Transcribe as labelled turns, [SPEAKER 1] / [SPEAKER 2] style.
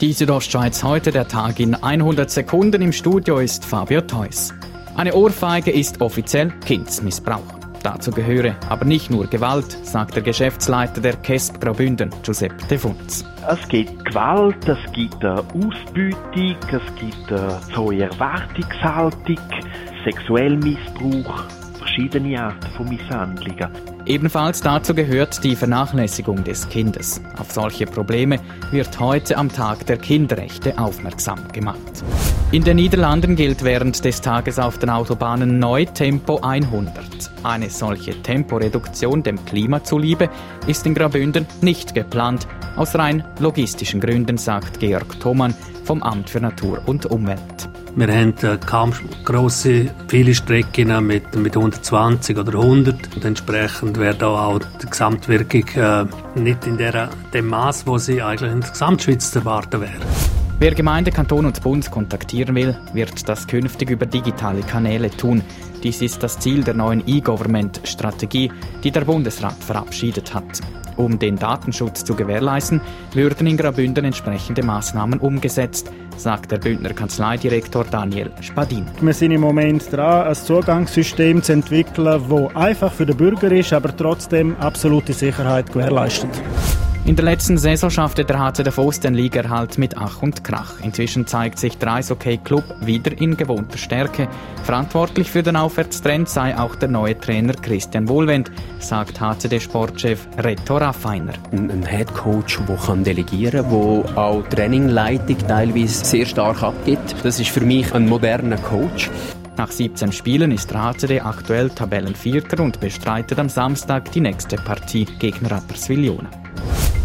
[SPEAKER 1] Die Südostschweiz heute, der Tag in 100 Sekunden. Im Studio ist Fabio Theus. Eine Ohrfeige ist offiziell Kindsmissbrauch. Dazu gehöre aber nicht nur Gewalt, sagt der Geschäftsleiter der KESP Graubünden, Giuseppe De Funz.
[SPEAKER 2] Es gibt Gewalt, es gibt Ausbeutung, es gibt hohe Erwartungshaltung, Sexuellmissbrauch, verschiedene Arten von Misshandlungen.
[SPEAKER 1] Ebenfalls dazu gehört die Vernachlässigung des Kindes. Auf solche Probleme wird heute am Tag der Kinderrechte aufmerksam gemacht. In den Niederlanden gilt während des Tages auf den Autobahnen neu Tempo 100. Eine solche Temporeduktion dem Klima zuliebe ist in Graubünden nicht geplant, aus rein logistischen Gründen, sagt Georg Thomann vom Amt für Natur und Umwelt.
[SPEAKER 3] Wir haben äh, kaum grosse, viele Strecken mit, mit 120 oder 100 und entsprechend wäre da auch die Gesamtwirkung äh, nicht in der, dem Maß, wo sie eigentlich in der Gesamtschweiz zu erwarten wäre.
[SPEAKER 1] Wer Gemeinde, Kanton und Bund kontaktieren will, wird das künftig über digitale Kanäle tun. Dies ist das Ziel der neuen E-Government-Strategie, die der Bundesrat verabschiedet hat. Um den Datenschutz zu gewährleisten, würden in Graubünden entsprechende Maßnahmen umgesetzt, sagt der Bündner Kanzleidirektor Daniel Spadin.
[SPEAKER 4] Wir sind im Moment dran, ein Zugangssystem zu entwickeln, das einfach für den Bürger ist, aber trotzdem absolute Sicherheit gewährleistet.
[SPEAKER 1] In der letzten Saison schaffte der HC Davos den Ligerhalt mit Ach und Krach. Inzwischen zeigt sich der Eishockey-Club wieder in gewohnter Stärke. Verantwortlich für den Aufwärtstrend sei auch der neue Trainer Christian Wohlwend, sagt HCD-Sportchef Reto Raffiner.
[SPEAKER 5] Ein Headcoach, der kann delegieren kann, der auch Trainingleitung teilweise sehr stark abgibt. Das ist für mich ein moderner Coach.
[SPEAKER 1] Nach 17 Spielen ist der HCD aktuell Tabellenvierter und bestreitet am Samstag die nächste Partie gegen Rapperswil-Jona.